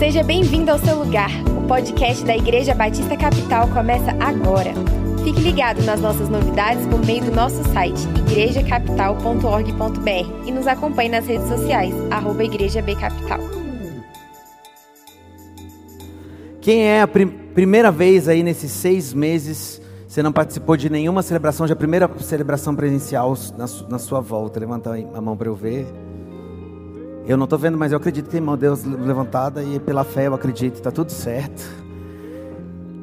Seja bem-vindo ao seu lugar. O podcast da Igreja Batista Capital começa agora. Fique ligado nas nossas novidades por meio do nosso site igrejacapital.org.br e nos acompanhe nas redes sociais, arroba Igreja B Capital. Quem é a prim primeira vez aí nesses seis meses, você não participou de nenhuma celebração, já a primeira celebração presencial na, su na sua volta? Levanta a mão para eu ver. Eu não estou vendo, mas eu acredito que tem mão de Deus levantada e pela fé eu acredito, está tudo certo.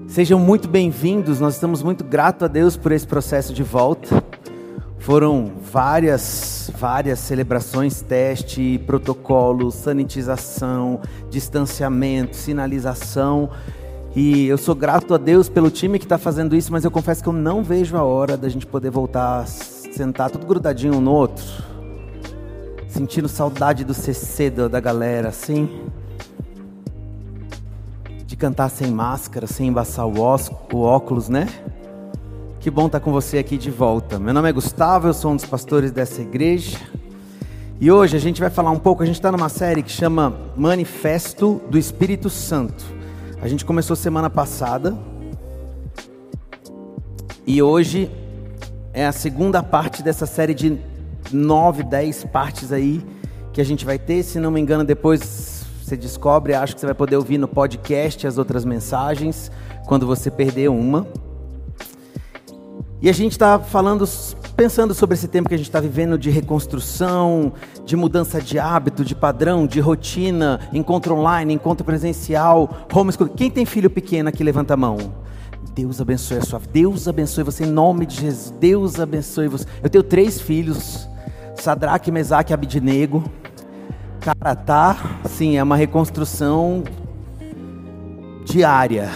Sejam muito bem-vindos, nós estamos muito gratos a Deus por esse processo de volta. Foram várias, várias celebrações, teste, protocolo, sanitização, distanciamento, sinalização. E eu sou grato a Deus pelo time que está fazendo isso, mas eu confesso que eu não vejo a hora da gente poder voltar a sentar tudo grudadinho um no outro Sentindo saudade do CC da galera, assim. De cantar sem máscara, sem embaçar o, o óculos, né? Que bom estar com você aqui de volta. Meu nome é Gustavo, eu sou um dos pastores dessa igreja. E hoje a gente vai falar um pouco, a gente está numa série que chama Manifesto do Espírito Santo. A gente começou semana passada. E hoje é a segunda parte dessa série de nove, dez partes aí que a gente vai ter. Se não me engano, depois você descobre, acho que você vai poder ouvir no podcast as outras mensagens quando você perder uma. E a gente está falando, pensando sobre esse tempo que a gente está vivendo de reconstrução, de mudança de hábito, de padrão, de rotina, encontro online, encontro presencial, homeschooling. Quem tem filho pequeno aqui, levanta a mão. Deus abençoe a sua vida. Deus abençoe você em nome de Jesus. Deus abençoe você. Eu tenho três filhos. Sadraque, Mesaque e Abidnego. Cara, tá, sim, é uma reconstrução diária.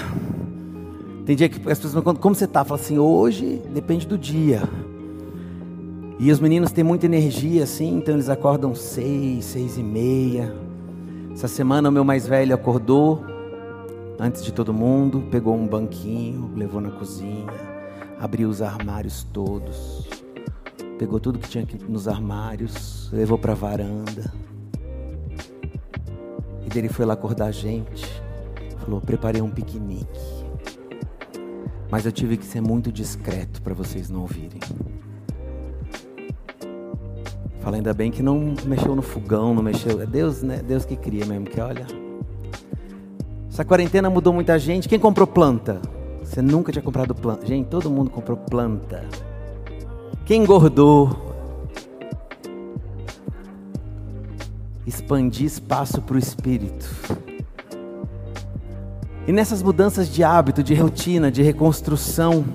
Tem dia que as pessoas me contam, como você tá? Fala assim, hoje depende do dia. E os meninos têm muita energia, assim, então eles acordam seis, seis e meia. Essa semana o meu mais velho acordou antes de todo mundo, pegou um banquinho, levou na cozinha, abriu os armários todos pegou tudo que tinha aqui nos armários, levou para a varanda. E dele foi lá acordar a gente. Falou: "Preparei um piquenique". Mas eu tive que ser muito discreto para vocês não ouvirem. Fala ainda bem que não mexeu no fogão, não mexeu. É Deus, né? Deus que cria mesmo, que olha. Essa quarentena mudou muita gente. Quem comprou planta? Você nunca tinha comprado planta. Gente, todo mundo comprou planta. Quem engordou? Expandir espaço para o espírito. E nessas mudanças de hábito, de rotina, de reconstrução,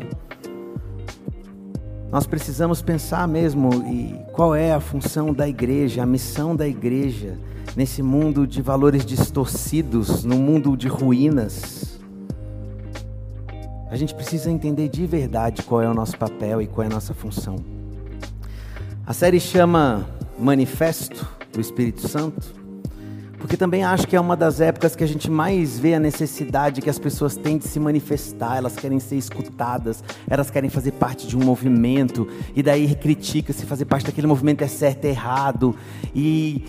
nós precisamos pensar mesmo e qual é a função da igreja, a missão da igreja nesse mundo de valores distorcidos, no mundo de ruínas. A gente precisa entender de verdade qual é o nosso papel e qual é a nossa função. A série chama Manifesto do Espírito Santo, porque também acho que é uma das épocas que a gente mais vê a necessidade que as pessoas têm de se manifestar, elas querem ser escutadas, elas querem fazer parte de um movimento, e daí critica se fazer parte daquele movimento é certo é errado, e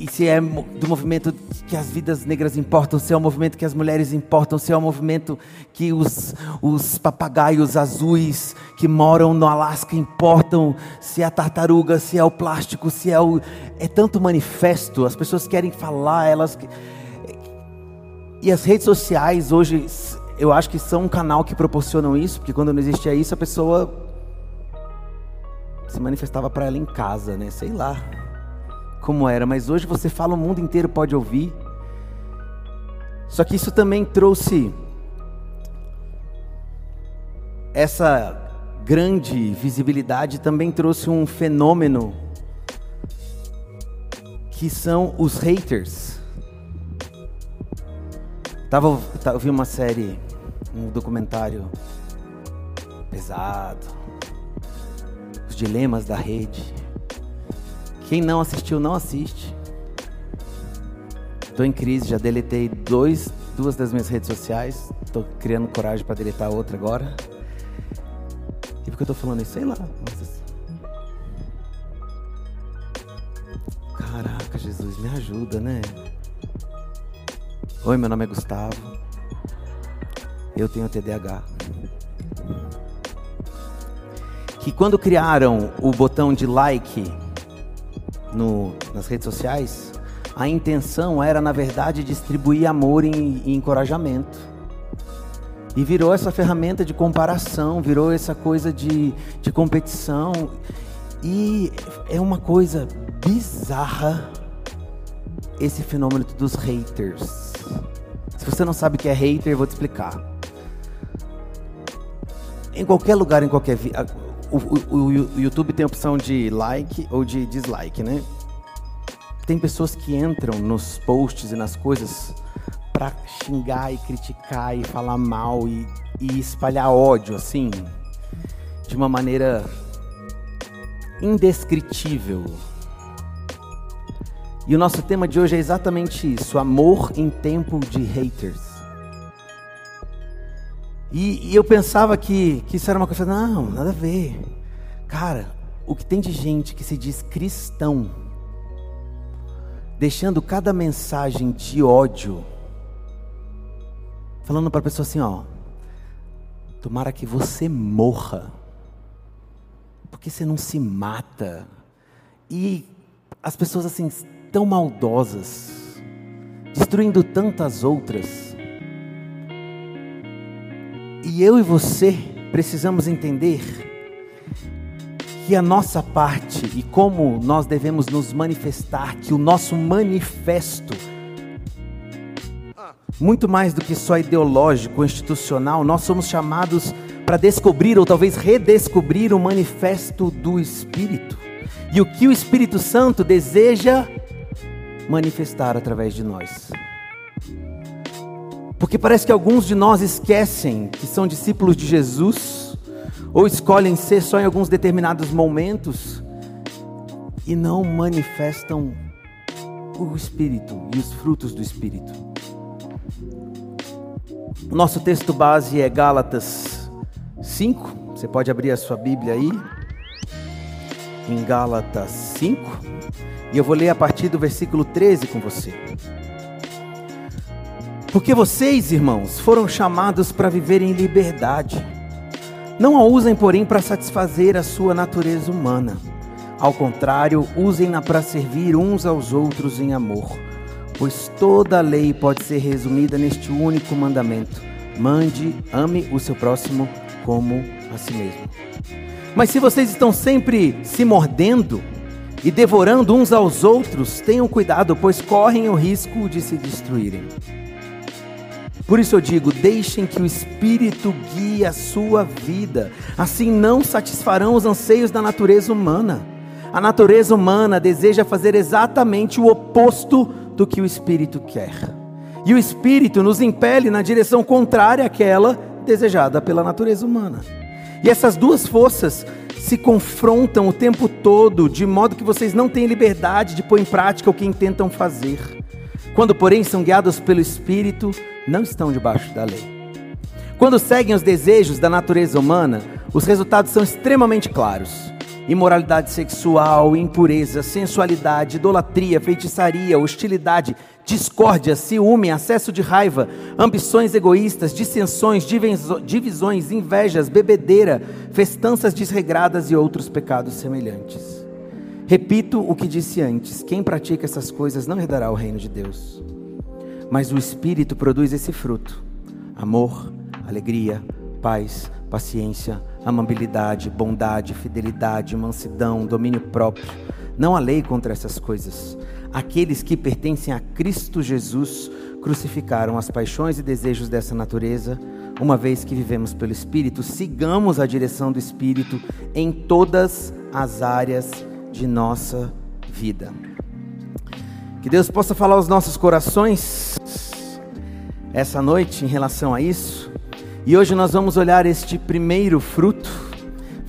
e se é do movimento que as vidas negras importam, se é o movimento que as mulheres importam, se é o movimento que os, os papagaios azuis que moram no Alasca importam, se é a tartaruga, se é o plástico, se é o. É tanto manifesto, as pessoas querem falar, elas. E as redes sociais hoje, eu acho que são um canal que proporcionam isso, porque quando não existia isso, a pessoa se manifestava para ela em casa, né? Sei lá como era, mas hoje você fala, o mundo inteiro pode ouvir. Só que isso também trouxe essa grande visibilidade, também trouxe um fenômeno que são os haters. Tava, eu vi uma série, um documentário pesado, os dilemas da rede. Quem não assistiu, não assiste. Estou em crise, já deletei dois, duas das minhas redes sociais. Estou criando coragem para deletar outra agora. E por que eu estou falando isso? Sei lá. Mas... Caraca, Jesus, me ajuda, né? Oi, meu nome é Gustavo. Eu tenho TDAH. Que quando criaram o botão de like no, nas redes sociais, a intenção era, na verdade, distribuir amor e, e encorajamento. E virou essa ferramenta de comparação, virou essa coisa de, de competição. E é uma coisa bizarra esse fenômeno dos haters. Se você não sabe o que é hater, eu vou te explicar. Em qualquer lugar, em qualquer. O, o, o, YouTube tem a opção de like ou de dislike, né? Tem pessoas que entram nos posts e nas coisas para xingar e criticar e falar mal e, e espalhar ódio, assim, de uma maneira indescritível. E o nosso tema de hoje é exatamente isso: amor em tempo de haters. E, e, eu pensava que, que isso era uma coisa, não, nada a ver. Cara, o que tem de gente que se diz cristão, deixando cada mensagem de ódio, falando para a pessoa assim: ó, tomara que você morra, porque você não se mata. E as pessoas assim tão maldosas, destruindo tantas outras. E eu e você precisamos entender que a nossa parte e como nós devemos nos manifestar, que o nosso manifesto, muito mais do que só ideológico, institucional, nós somos chamados para descobrir ou talvez redescobrir o manifesto do Espírito. E o que o Espírito Santo deseja manifestar através de nós. Porque parece que alguns de nós esquecem que são discípulos de Jesus, ou escolhem ser só em alguns determinados momentos, e não manifestam o Espírito e os frutos do Espírito. O nosso texto base é Gálatas 5. Você pode abrir a sua Bíblia aí. Em Gálatas 5. E eu vou ler a partir do versículo 13 com você. Porque vocês, irmãos, foram chamados para viver em liberdade. Não a usem, porém, para satisfazer a sua natureza humana. Ao contrário, usem-na para servir uns aos outros em amor. Pois toda a lei pode ser resumida neste único mandamento: mande, ame o seu próximo como a si mesmo. Mas se vocês estão sempre se mordendo, e devorando uns aos outros, tenham cuidado, pois correm o risco de se destruírem. Por isso eu digo: deixem que o Espírito guie a sua vida, assim não satisfarão os anseios da natureza humana. A natureza humana deseja fazer exatamente o oposto do que o Espírito quer. E o Espírito nos impele na direção contrária àquela desejada pela natureza humana. E essas duas forças se confrontam o tempo todo, de modo que vocês não têm liberdade de pôr em prática o que intentam fazer. Quando, porém, são guiados pelo Espírito, não estão debaixo da lei. Quando seguem os desejos da natureza humana, os resultados são extremamente claros: imoralidade sexual, impureza, sensualidade, idolatria, feitiçaria, hostilidade, discórdia, ciúme, acesso de raiva, ambições egoístas, dissensões, divisões, invejas, bebedeira, festanças desregradas e outros pecados semelhantes. Repito o que disse antes: quem pratica essas coisas não herdará o reino de Deus. Mas o Espírito produz esse fruto: amor, alegria, paz, paciência, amabilidade, bondade, fidelidade, mansidão, domínio próprio. Não há lei contra essas coisas. Aqueles que pertencem a Cristo Jesus crucificaram as paixões e desejos dessa natureza, uma vez que vivemos pelo Espírito, sigamos a direção do Espírito em todas as áreas de nossa vida. Que Deus possa falar aos nossos corações essa noite em relação a isso. E hoje nós vamos olhar este primeiro fruto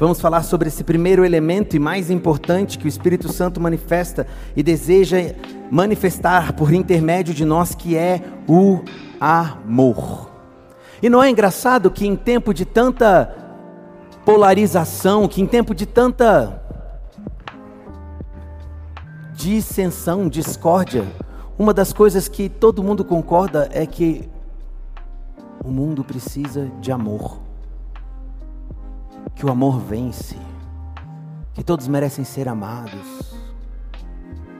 Vamos falar sobre esse primeiro elemento e mais importante que o Espírito Santo manifesta e deseja manifestar por intermédio de nós, que é o amor. E não é engraçado que em tempo de tanta polarização, que em tempo de tanta dissensão, discórdia, uma das coisas que todo mundo concorda é que o mundo precisa de amor. Que o amor vence. Que todos merecem ser amados.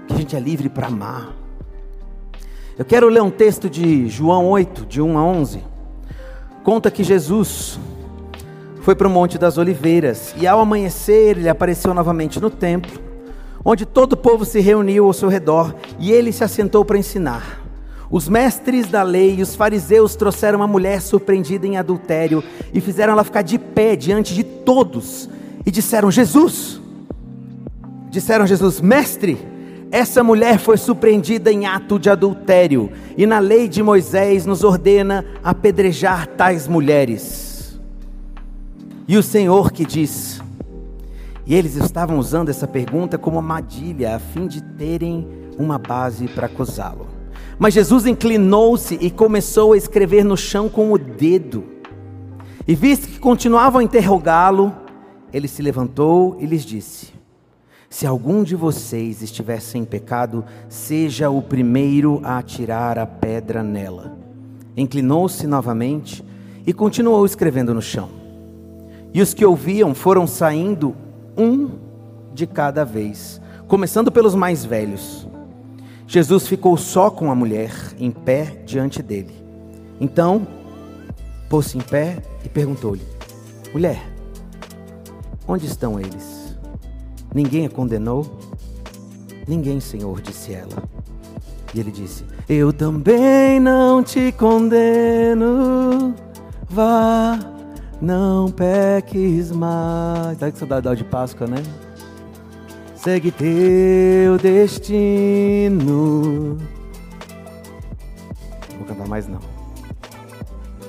Que a gente é livre para amar. Eu quero ler um texto de João 8, de 1 a 11. Conta que Jesus foi para o Monte das Oliveiras e ao amanhecer ele apareceu novamente no templo, onde todo o povo se reuniu ao seu redor e ele se assentou para ensinar. Os mestres da lei e os fariseus trouxeram uma mulher surpreendida em adultério e fizeram ela ficar de pé diante de todos e disseram: Jesus, disseram Jesus, mestre, essa mulher foi surpreendida em ato de adultério e na lei de Moisés nos ordena apedrejar tais mulheres. E o Senhor que diz, e eles estavam usando essa pergunta como armadilha a fim de terem uma base para acusá-lo. Mas Jesus inclinou-se e começou a escrever no chão com o dedo. E visto que continuavam a interrogá-lo, ele se levantou e lhes disse: Se algum de vocês estiver sem pecado, seja o primeiro a atirar a pedra nela. Inclinou-se novamente e continuou escrevendo no chão. E os que ouviam foram saindo um de cada vez, começando pelos mais velhos. Jesus ficou só com a mulher, em pé diante dele. Então, pôs-se em pé e perguntou-lhe: Mulher, onde estão eles? Ninguém a condenou? Ninguém, Senhor, disse ela. E ele disse: Eu também não te condeno. Vá, não peques mais. Tá que saudade de Páscoa, né? segue teu destino. Vou cantar mais não.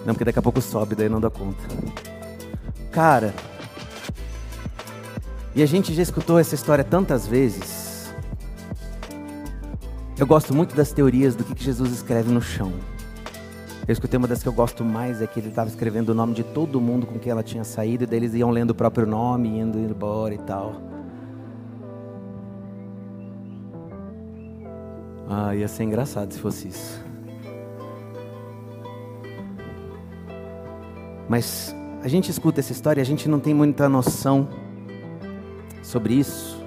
Não, porque daqui a pouco sobe, daí não dá conta. Cara, e a gente já escutou essa história tantas vezes. Eu gosto muito das teorias do que Jesus escreve no chão. Eu escutei uma das que eu gosto mais, é que ele estava escrevendo o nome de todo mundo com quem ela tinha saído, e daí eles iam lendo o próprio nome, indo embora e tal. Ah, ia ser engraçado se fosse isso. Mas a gente escuta essa história a gente não tem muita noção sobre isso,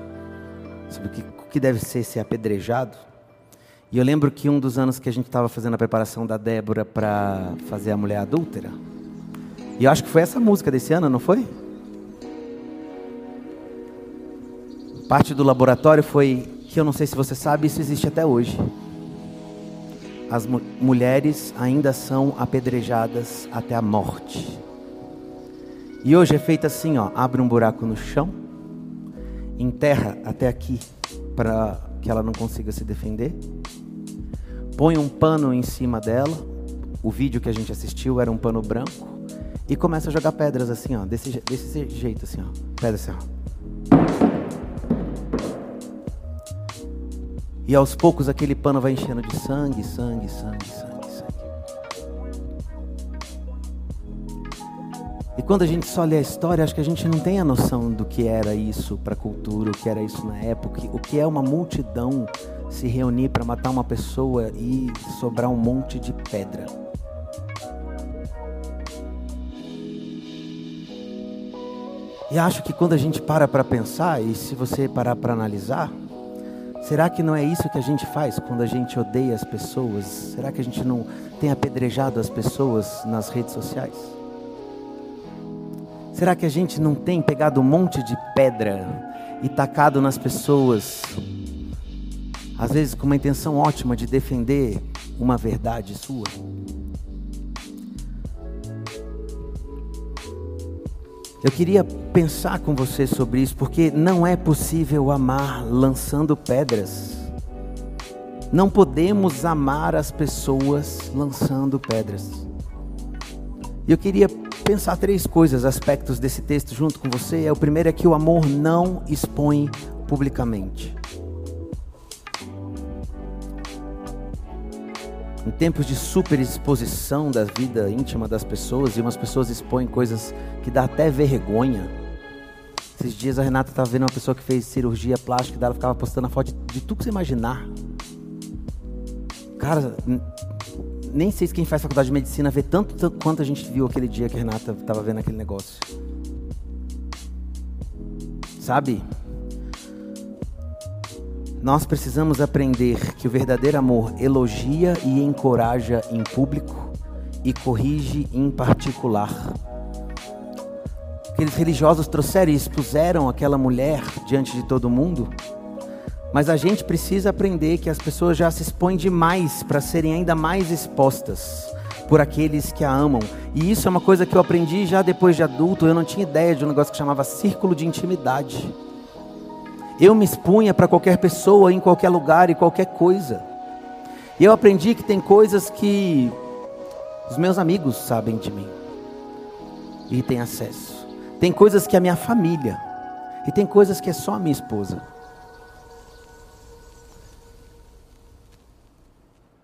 sobre o que, o que deve ser ser apedrejado. E eu lembro que um dos anos que a gente estava fazendo a preparação da Débora para fazer a mulher adúltera, e eu acho que foi essa música desse ano, não foi? Parte do laboratório foi que eu não sei se você sabe, isso existe até hoje. As mu mulheres ainda são apedrejadas até a morte. E hoje é feito assim, ó, abre um buraco no chão, enterra até aqui para que ela não consiga se defender. Põe um pano em cima dela. O vídeo que a gente assistiu era um pano branco e começa a jogar pedras assim, ó, desse, desse jeito assim, ó. Pedra assim, ó. E aos poucos aquele pano vai enchendo de sangue, sangue, sangue, sangue, sangue. E quando a gente só lê a história, acho que a gente não tem a noção do que era isso para a cultura, o que era isso na época, o que é uma multidão se reunir para matar uma pessoa e sobrar um monte de pedra. E acho que quando a gente para para pensar, e se você parar para analisar, Será que não é isso que a gente faz quando a gente odeia as pessoas? Será que a gente não tem apedrejado as pessoas nas redes sociais? Será que a gente não tem pegado um monte de pedra e tacado nas pessoas, às vezes com uma intenção ótima de defender uma verdade sua? Eu queria pensar com você sobre isso, porque não é possível amar lançando pedras. Não podemos amar as pessoas lançando pedras. E eu queria pensar três coisas, aspectos desse texto junto com você. É o primeiro é que o amor não expõe publicamente. Em tempos de super exposição da vida íntima das pessoas, e umas pessoas expõem coisas que dá até vergonha. Esses dias a Renata estava vendo uma pessoa que fez cirurgia plástica, ela ficava postando a foto de, de tudo que você imaginar. Cara, nem sei se quem faz faculdade de medicina vê tanto, tanto quanto a gente viu aquele dia que a Renata estava vendo aquele negócio. Sabe? Nós precisamos aprender que o verdadeiro amor elogia e encoraja em público e corrige em particular. Aqueles religiosos trouxeram e expuseram aquela mulher diante de todo mundo. Mas a gente precisa aprender que as pessoas já se expõem demais para serem ainda mais expostas por aqueles que a amam. E isso é uma coisa que eu aprendi já depois de adulto. Eu não tinha ideia de um negócio que chamava círculo de intimidade. Eu me expunha para qualquer pessoa, em qualquer lugar e qualquer coisa. E eu aprendi que tem coisas que os meus amigos sabem de mim e têm acesso. Tem coisas que a minha família e tem coisas que é só a minha esposa.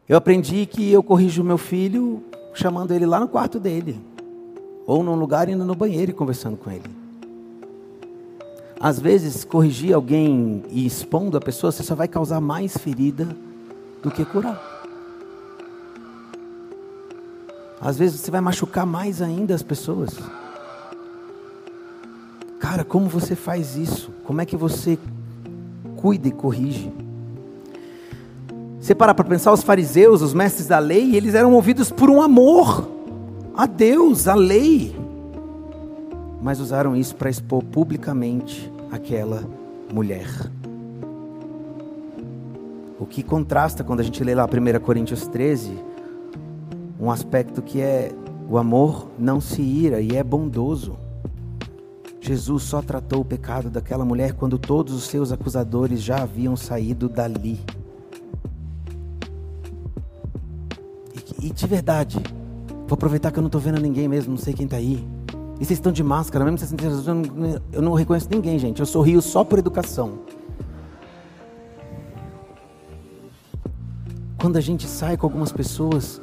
Eu aprendi que eu corrijo o meu filho chamando ele lá no quarto dele, ou num lugar indo no banheiro e conversando com ele. Às vezes, corrigir alguém e expondo a pessoa, você só vai causar mais ferida do que curar. Às vezes você vai machucar mais ainda as pessoas. Cara, como você faz isso? Como é que você cuida e corrige? Você para para pensar, os fariseus, os mestres da lei, eles eram movidos por um amor a Deus, a lei. Mas usaram isso para expor publicamente aquela mulher. O que contrasta quando a gente lê lá 1 Coríntios 13, um aspecto que é o amor não se ira e é bondoso. Jesus só tratou o pecado daquela mulher quando todos os seus acusadores já haviam saído dali. E, e de verdade, vou aproveitar que eu não estou vendo ninguém mesmo, não sei quem está aí. E vocês estão de máscara, mesmo vocês eu não, eu não reconheço ninguém, gente. Eu sorrio só por educação. Quando a gente sai com algumas pessoas,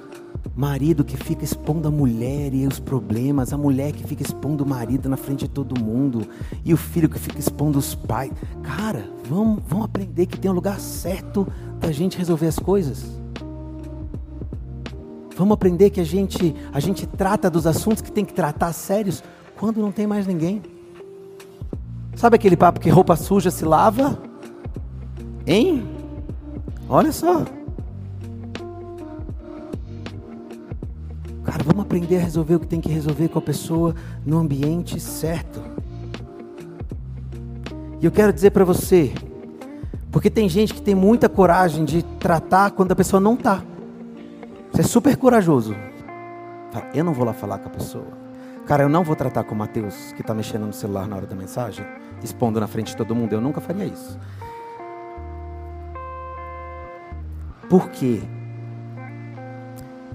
Marido que fica expondo a mulher e os problemas, a mulher que fica expondo o marido na frente de todo mundo, e o filho que fica expondo os pais. Cara, vamos, vamos aprender que tem um lugar certo da gente resolver as coisas. Vamos aprender que a gente, a gente trata dos assuntos que tem que tratar sérios quando não tem mais ninguém. Sabe aquele papo que roupa suja se lava? Hein? Olha só. Cara, vamos aprender a resolver o que tem que resolver com a pessoa no ambiente certo. E eu quero dizer para você, porque tem gente que tem muita coragem de tratar quando a pessoa não está. Você é super corajoso. Eu não vou lá falar com a pessoa. Cara, eu não vou tratar com o Mateus, que está mexendo no celular na hora da mensagem, expondo na frente de todo mundo. Eu nunca faria isso. Por quê?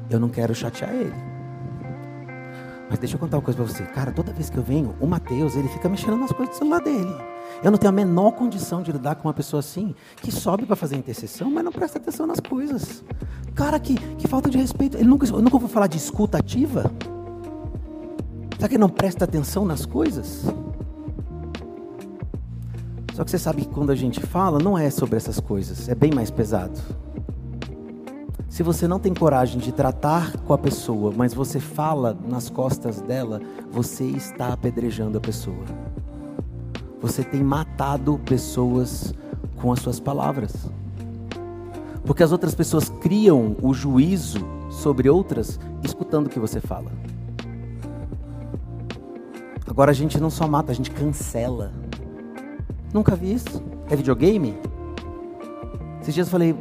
eu não quero chatear ele. Mas deixa eu contar uma coisa para você. Cara, toda vez que eu venho, o Mateus, ele fica mexendo nas coisas do celular dele. Eu não tenho a menor condição de lidar com uma pessoa assim, que sobe para fazer intercessão, mas não presta atenção nas coisas. Cara, que, que falta de respeito. Ele nunca, eu nunca vou falar de escuta ativa. Será que ele não presta atenção nas coisas? Só que você sabe que quando a gente fala, não é sobre essas coisas, é bem mais pesado. Se você não tem coragem de tratar com a pessoa, mas você fala nas costas dela, você está apedrejando a pessoa. Você tem matado pessoas com as suas palavras. Porque as outras pessoas criam o juízo sobre outras escutando o que você fala. Agora a gente não só mata, a gente cancela. Nunca vi isso. É videogame? Esses dias eu falei,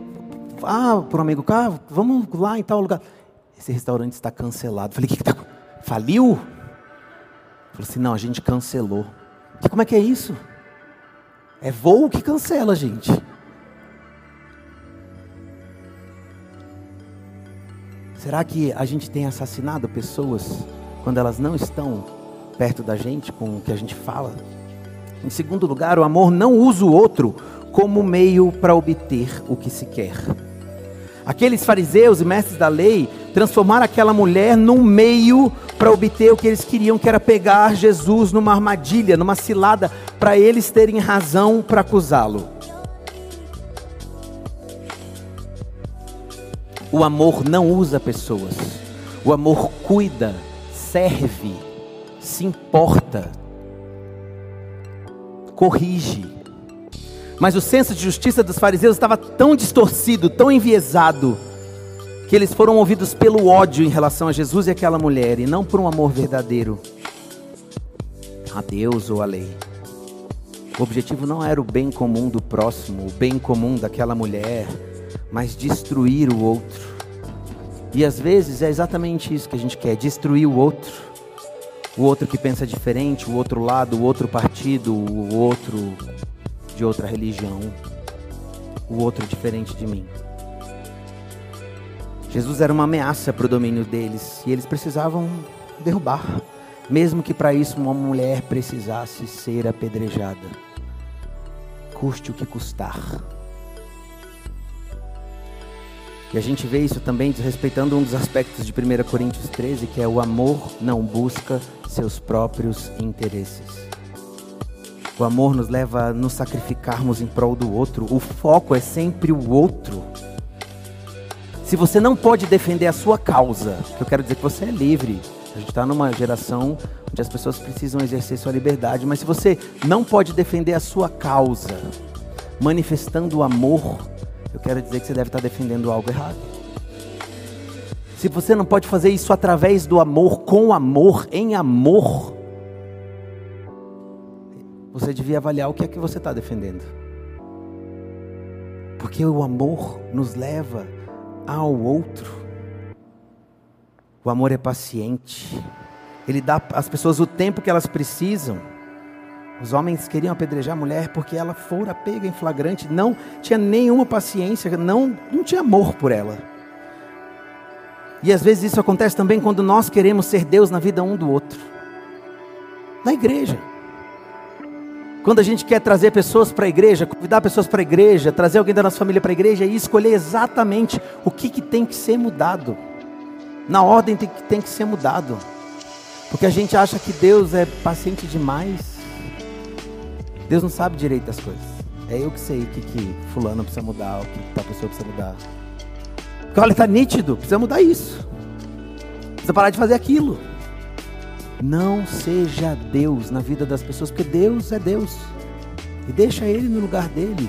ah, por um amigo, cá, vamos lá em tal lugar. Esse restaurante está cancelado. Falei, o que está? Faliu? Falei assim, não, a gente cancelou. E como é que é isso? É voo que cancela, gente. Será que a gente tem assassinado pessoas quando elas não estão perto da gente com o que a gente fala? Em segundo lugar, o amor não usa o outro como meio para obter o que se quer. Aqueles fariseus e mestres da lei transformaram aquela mulher num meio para obter o que eles queriam, que era pegar Jesus numa armadilha, numa cilada, para eles terem razão para acusá-lo. O amor não usa pessoas. O amor cuida, serve, se importa, corrige. Mas o senso de justiça dos fariseus estava tão distorcido, tão enviesado, que eles foram movidos pelo ódio em relação a Jesus e aquela mulher, e não por um amor verdadeiro a Deus ou a lei. O objetivo não era o bem comum do próximo, o bem comum daquela mulher, mas destruir o outro. E às vezes é exatamente isso que a gente quer: destruir o outro. O outro que pensa diferente, o outro lado, o outro partido, o outro de outra religião, o outro diferente de mim. Jesus era uma ameaça para o domínio deles e eles precisavam derrubar, mesmo que para isso uma mulher precisasse ser apedrejada, custe o que custar. E a gente vê isso também desrespeitando um dos aspectos de 1 Coríntios 13, que é o amor não busca seus próprios interesses. O amor nos leva a nos sacrificarmos em prol do outro. O foco é sempre o outro. Se você não pode defender a sua causa, eu quero dizer que você é livre. A gente está numa geração onde as pessoas precisam exercer sua liberdade, mas se você não pode defender a sua causa, manifestando o amor, eu quero dizer que você deve estar defendendo algo errado. Se você não pode fazer isso através do amor, com amor, em amor, você devia avaliar o que é que você está defendendo. Porque o amor nos leva ao outro. O amor é paciente. Ele dá às pessoas o tempo que elas precisam. Os homens queriam apedrejar a mulher porque ela fora pega em flagrante, não tinha nenhuma paciência, não, não tinha amor por ela. E às vezes isso acontece também quando nós queremos ser Deus na vida um do outro. Na igreja. Quando a gente quer trazer pessoas para a igreja, convidar pessoas para a igreja, trazer alguém da nossa família para a igreja e escolher exatamente o que, que tem que ser mudado. Na ordem tem que, tem que ser mudado. Porque a gente acha que Deus é paciente demais. Deus não sabe direito das coisas. É eu que sei o que, que fulano precisa mudar, o que, que a pessoa precisa mudar. Porque olha, está nítido, precisa mudar isso. Precisa parar de fazer aquilo. Não seja Deus na vida das pessoas, porque Deus é Deus. E deixa Ele no lugar dele.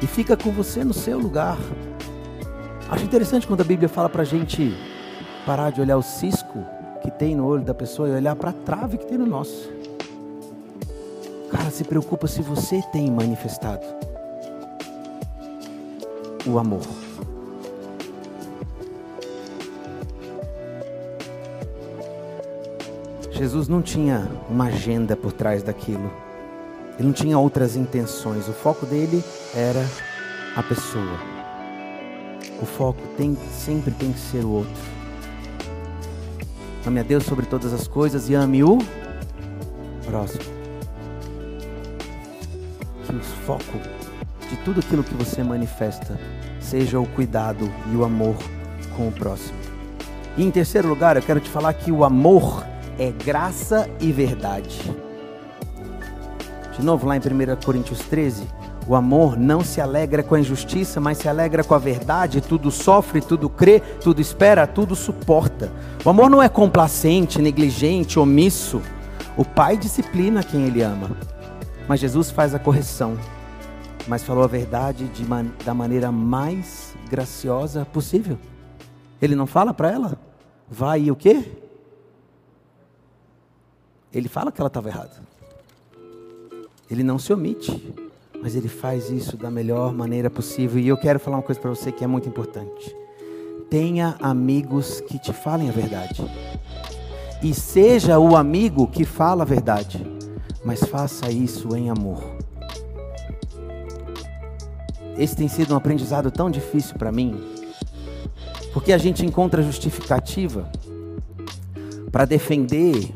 E fica com você no seu lugar. Acho interessante quando a Bíblia fala para a gente parar de olhar o cisco que tem no olho da pessoa e olhar para a trave que tem no nosso. Cara, se preocupa se você tem manifestado o amor. Jesus não tinha uma agenda por trás daquilo. Ele não tinha outras intenções. O foco dele era a pessoa. O foco tem, sempre tem que ser o outro. Ame a Deus sobre todas as coisas e ame o próximo que o foco de tudo aquilo que você manifesta seja o cuidado e o amor com o próximo. E em terceiro lugar, eu quero te falar que o amor é graça e verdade. De novo, lá em 1 Coríntios 13, o amor não se alegra com a injustiça, mas se alegra com a verdade. Tudo sofre, tudo crê, tudo espera, tudo suporta. O amor não é complacente, negligente, omisso. O pai disciplina quem ele ama. Mas Jesus faz a correção, mas falou a verdade man da maneira mais graciosa possível. Ele não fala para ela, vai e o quê? Ele fala que ela estava errada. Ele não se omite, mas ele faz isso da melhor maneira possível. E eu quero falar uma coisa para você que é muito importante. Tenha amigos que te falem a verdade. E seja o amigo que fala a verdade mas faça isso em amor. Esse tem sido um aprendizado tão difícil para mim, porque a gente encontra justificativa para defender.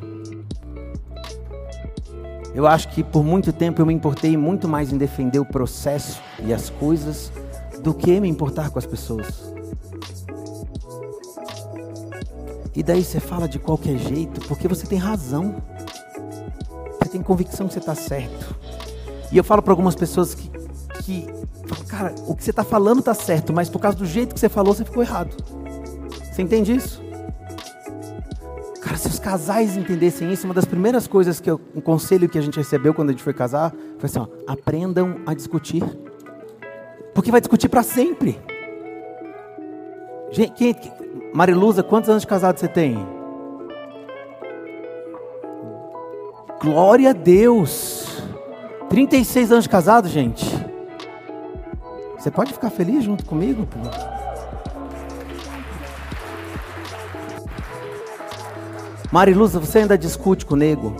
Eu acho que por muito tempo eu me importei muito mais em defender o processo e as coisas do que me importar com as pessoas. E daí você fala de qualquer jeito, porque você tem razão você tem convicção que você está certo. E eu falo para algumas pessoas que, que, cara, o que você está falando está certo, mas por causa do jeito que você falou, você ficou errado. Você entende isso? Se os casais entendessem isso, uma das primeiras coisas que eu, um conselho que a gente recebeu quando a gente foi casar, foi assim, ó, aprendam a discutir. Porque vai discutir para sempre. Gente, quem, Mariluza, quantos anos de casado você tem? Glória a Deus. 36 anos de casado, gente. Você pode ficar feliz junto comigo? Pô? Mariluza, você ainda discute com o nego?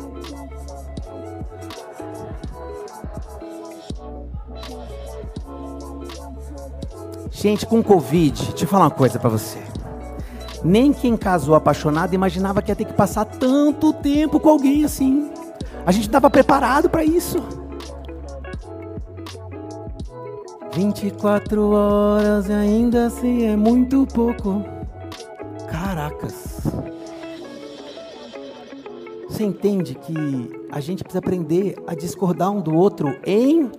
Gente, com Covid, deixa eu falar uma coisa para você. Nem quem casou apaixonado imaginava que ia ter que passar tanto tempo com alguém assim. A gente estava preparado para isso. 24 horas e ainda assim é muito pouco. Caracas. Você entende que a gente precisa aprender a discordar um do outro em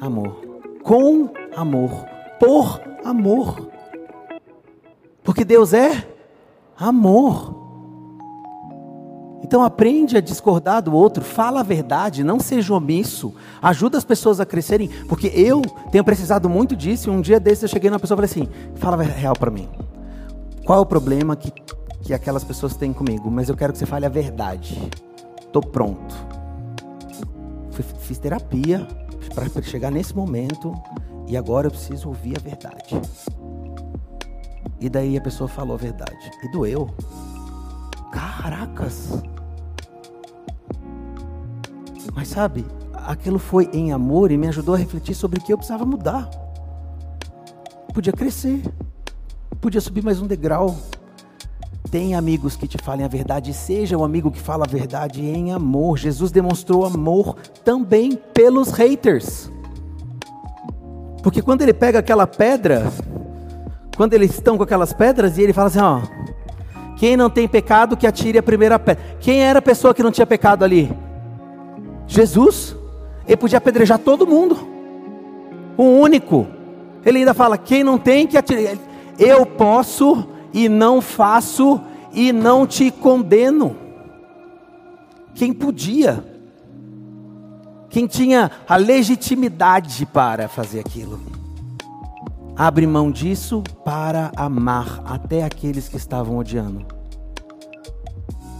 amor, com amor, por amor. Porque Deus é amor. Então aprende a discordar do outro, fala a verdade, não seja omisso, ajuda as pessoas a crescerem, porque eu tenho precisado muito disso. E um dia desses eu cheguei numa pessoa e falei assim: fala real para mim. Qual é o problema que que aquelas pessoas têm comigo, mas eu quero que você fale a verdade. Estou pronto. Fiz terapia para chegar nesse momento e agora eu preciso ouvir a verdade. E daí a pessoa falou a verdade. E doeu. Caracas! Mas sabe, aquilo foi em amor e me ajudou a refletir sobre o que eu precisava mudar. Podia crescer, podia subir mais um degrau, Tenha amigos que te falem a verdade, seja o amigo que fala a verdade em amor. Jesus demonstrou amor também pelos haters. Porque quando ele pega aquela pedra, quando eles estão com aquelas pedras e ele fala assim, ó, quem não tem pecado que atire a primeira pedra. Quem era a pessoa que não tinha pecado ali? Jesus. Ele podia apedrejar todo mundo. O único. Ele ainda fala: quem não tem que atire. Eu posso e não faço e não te condeno. Quem podia? Quem tinha a legitimidade para fazer aquilo? Abre mão disso para amar até aqueles que estavam odiando.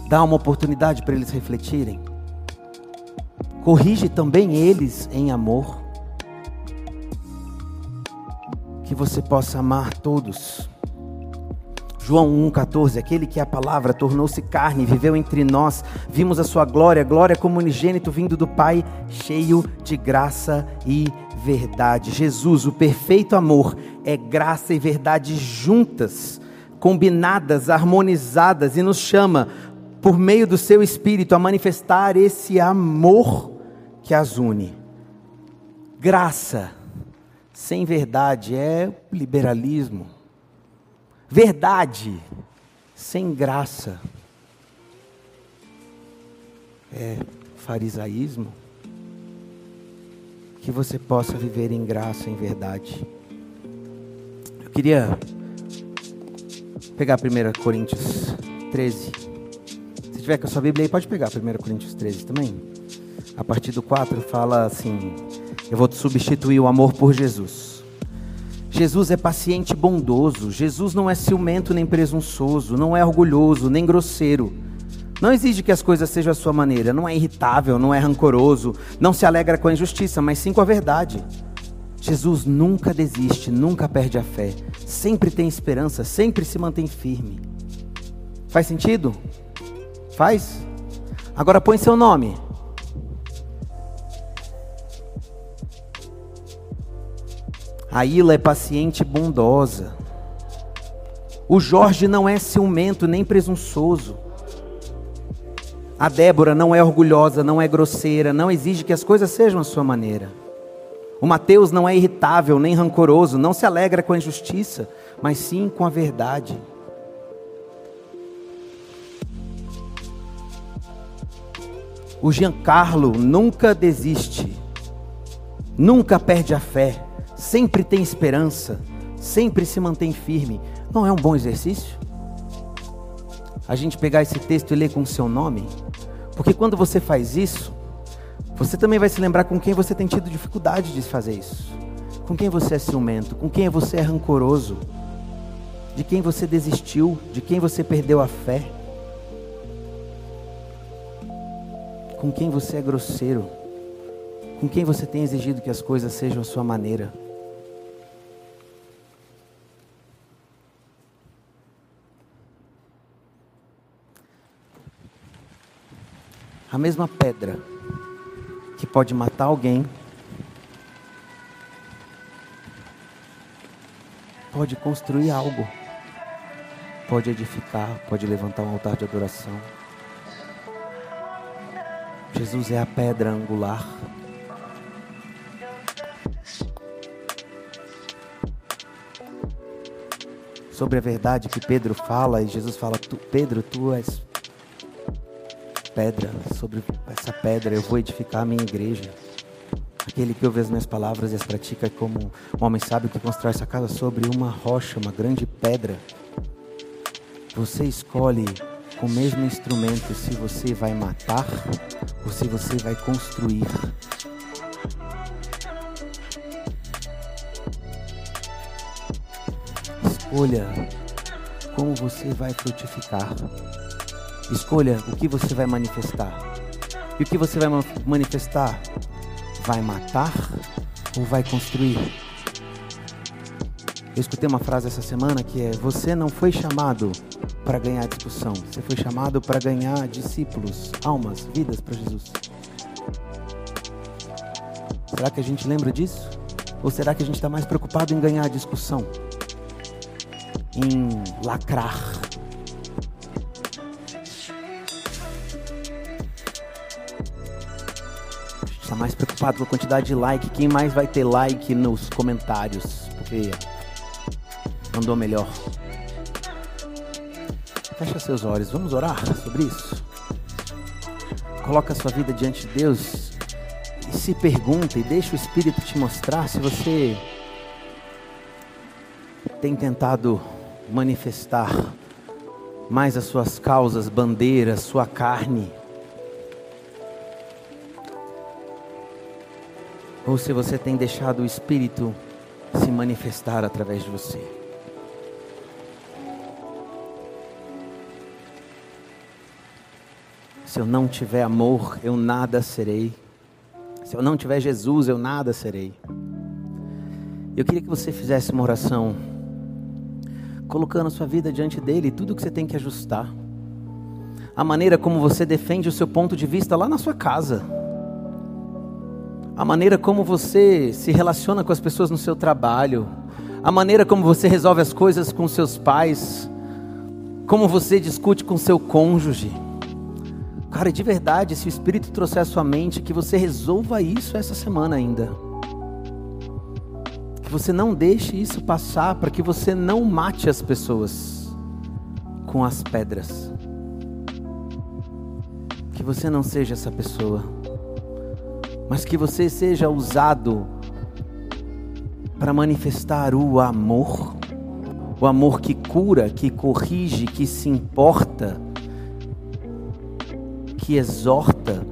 Dá uma oportunidade para eles refletirem. Corrige também eles em amor. Que você possa amar todos João 1,14: Aquele que é a palavra tornou-se carne viveu entre nós, vimos a sua glória, glória como unigênito vindo do Pai, cheio de graça e verdade. Jesus, o perfeito amor, é graça e verdade juntas, combinadas, harmonizadas, e nos chama, por meio do seu Espírito, a manifestar esse amor que as une. Graça sem verdade é liberalismo Verdade sem graça é farisaísmo. Que você possa viver em graça, em verdade. Eu queria pegar 1 Coríntios 13. Se tiver com a sua Bíblia aí, pode pegar 1 Coríntios 13 também. A partir do 4 fala assim: Eu vou substituir o amor por Jesus. Jesus é paciente e bondoso. Jesus não é ciumento nem presunçoso, não é orgulhoso nem grosseiro. Não exige que as coisas sejam a sua maneira, não é irritável, não é rancoroso, não se alegra com a injustiça, mas sim com a verdade. Jesus nunca desiste, nunca perde a fé, sempre tem esperança, sempre se mantém firme. Faz sentido? Faz? Agora põe seu nome. A Ila é paciente bondosa. O Jorge não é ciumento nem presunçoso. A Débora não é orgulhosa, não é grosseira, não exige que as coisas sejam a sua maneira. O Mateus não é irritável nem rancoroso, não se alegra com a injustiça, mas sim com a verdade. O Giancarlo nunca desiste nunca perde a fé, sempre tem esperança, sempre se mantém firme. Não é um bom exercício? A gente pegar esse texto e ler com o seu nome? Porque quando você faz isso, você também vai se lembrar com quem você tem tido dificuldade de fazer isso. Com quem você é ciumento, com quem você é rancoroso, de quem você desistiu, de quem você perdeu a fé. Com quem você é grosseiro, com quem você tem exigido que as coisas sejam a sua maneira. A mesma pedra que pode matar alguém pode construir algo, pode edificar, pode levantar um altar de adoração. Jesus é a pedra angular. Sobre a verdade que Pedro fala, e Jesus fala: tu, Pedro, tu és pedra, sobre essa pedra eu vou edificar a minha igreja. Aquele que ouve as minhas palavras e as pratica como um homem sábio que constrói essa casa sobre uma rocha, uma grande pedra. Você escolhe com o mesmo instrumento se você vai matar ou se você vai construir. Escolha como você vai frutificar. Escolha o que você vai manifestar. E o que você vai manifestar? Vai matar ou vai construir? Eu escutei uma frase essa semana que é: Você não foi chamado para ganhar discussão, você foi chamado para ganhar discípulos, almas, vidas para Jesus. Será que a gente lembra disso? Ou será que a gente está mais preocupado em ganhar discussão? Em lacrar? Está mais preocupado com a quantidade de like. Quem mais vai ter like nos comentários? Porque mandou melhor. Fecha seus olhos. Vamos orar sobre isso. Coloca sua vida diante de Deus e se pergunta e deixa o Espírito te mostrar se você tem tentado manifestar mais as suas causas, bandeiras, sua carne ou se você tem deixado o Espírito se manifestar através de você. Se eu não tiver amor, eu nada serei. Se eu não tiver Jesus, eu nada serei. Eu queria que você fizesse uma oração, colocando a sua vida diante dele, tudo que você tem que ajustar. A maneira como você defende o seu ponto de vista lá na sua casa a maneira como você se relaciona com as pessoas no seu trabalho, a maneira como você resolve as coisas com seus pais, como você discute com seu cônjuge. Cara, de verdade, se o Espírito trouxer à sua mente, que você resolva isso essa semana ainda. Que você não deixe isso passar, para que você não mate as pessoas com as pedras. Que você não seja essa pessoa mas que você seja usado para manifestar o amor, o amor que cura, que corrige, que se importa, que exorta,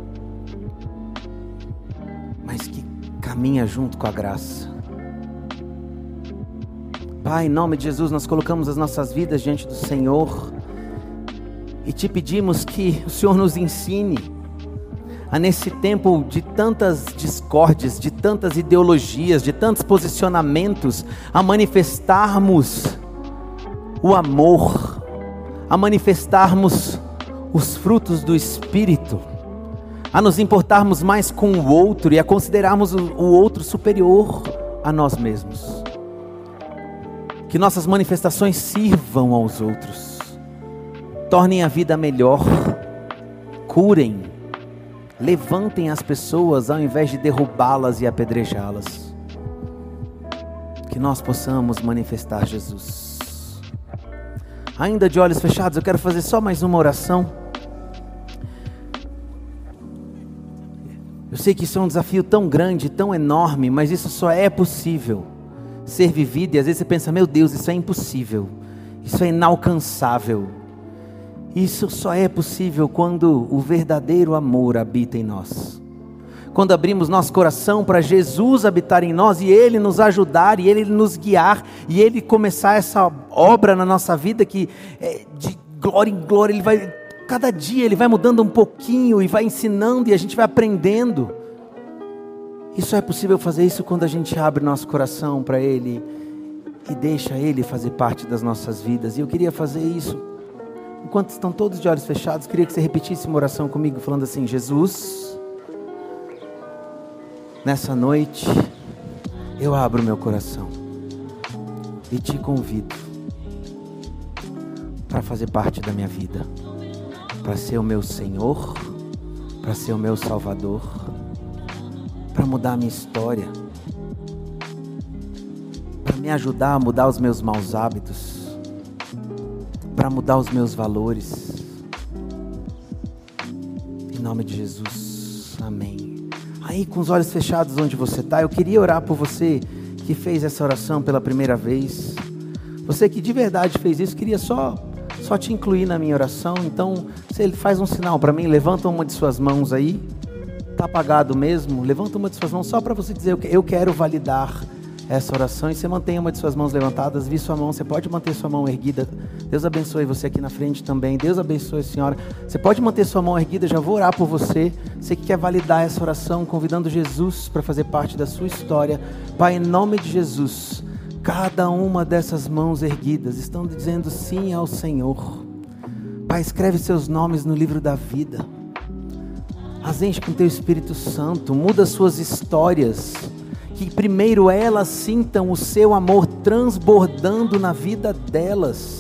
mas que caminha junto com a graça. Pai, em nome de Jesus, nós colocamos as nossas vidas diante do Senhor e te pedimos que o Senhor nos ensine a nesse tempo de tantas discórdias, de tantas ideologias, de tantos posicionamentos, a manifestarmos o amor, a manifestarmos os frutos do Espírito, a nos importarmos mais com o outro e a considerarmos o outro superior a nós mesmos. Que nossas manifestações sirvam aos outros, tornem a vida melhor, curem, levantem as pessoas ao invés de derrubá-las e apedrejá-las. Que nós possamos manifestar Jesus. Ainda de olhos fechados, eu quero fazer só mais uma oração. sei que isso é um desafio tão grande, tão enorme, mas isso só é possível ser vivido. E às vezes você pensa, meu Deus, isso é impossível, isso é inalcançável. Isso só é possível quando o verdadeiro amor habita em nós. Quando abrimos nosso coração para Jesus habitar em nós e Ele nos ajudar, e Ele nos guiar, e Ele começar essa obra na nossa vida que é de glória em glória, Ele vai, cada dia Ele vai mudando um pouquinho e vai ensinando e a gente vai aprendendo. Isso é possível fazer isso quando a gente abre nosso coração para Ele e deixa Ele fazer parte das nossas vidas. E eu queria fazer isso enquanto estão todos de olhos fechados, queria que você repetisse uma oração comigo, falando assim: Jesus, nessa noite, eu abro meu coração e te convido para fazer parte da minha vida, para ser o meu Senhor, para ser o meu Salvador, para mudar a minha história, para me ajudar a mudar os meus maus hábitos para mudar os meus valores. Em nome de Jesus, amém. Aí, com os olhos fechados onde você está, eu queria orar por você que fez essa oração pela primeira vez. Você que de verdade fez isso, queria só só te incluir na minha oração. Então, ele faz um sinal para mim, levanta uma de suas mãos aí. Tá apagado mesmo? Levanta uma de suas mãos só para você dizer eu quero validar essa oração e você mantenha uma de suas mãos levantadas, vi sua mão, você pode manter sua mão erguida. Deus abençoe você aqui na frente também. Deus abençoe senhora. Você pode manter sua mão erguida, já vou orar por você. Você que quer validar essa oração, convidando Jesus para fazer parte da sua história. Pai, em nome de Jesus, cada uma dessas mãos erguidas estão dizendo sim ao Senhor. Pai, escreve seus nomes no livro da vida. As enche com teu Espírito Santo, muda suas histórias que primeiro elas sintam o seu amor transbordando na vida delas,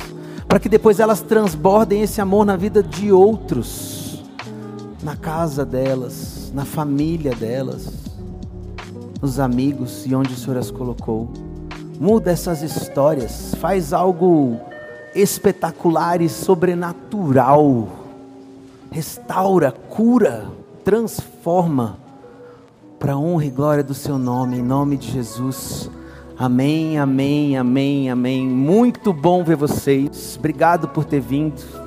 para que depois elas transbordem esse amor na vida de outros, na casa delas, na família delas, nos amigos e onde o Senhor as colocou. Muda essas histórias, faz algo espetacular e sobrenatural, restaura, cura, transforma para honra e glória do seu nome, em nome de Jesus. Amém, amém, amém, amém. Muito bom ver vocês. Obrigado por ter vindo.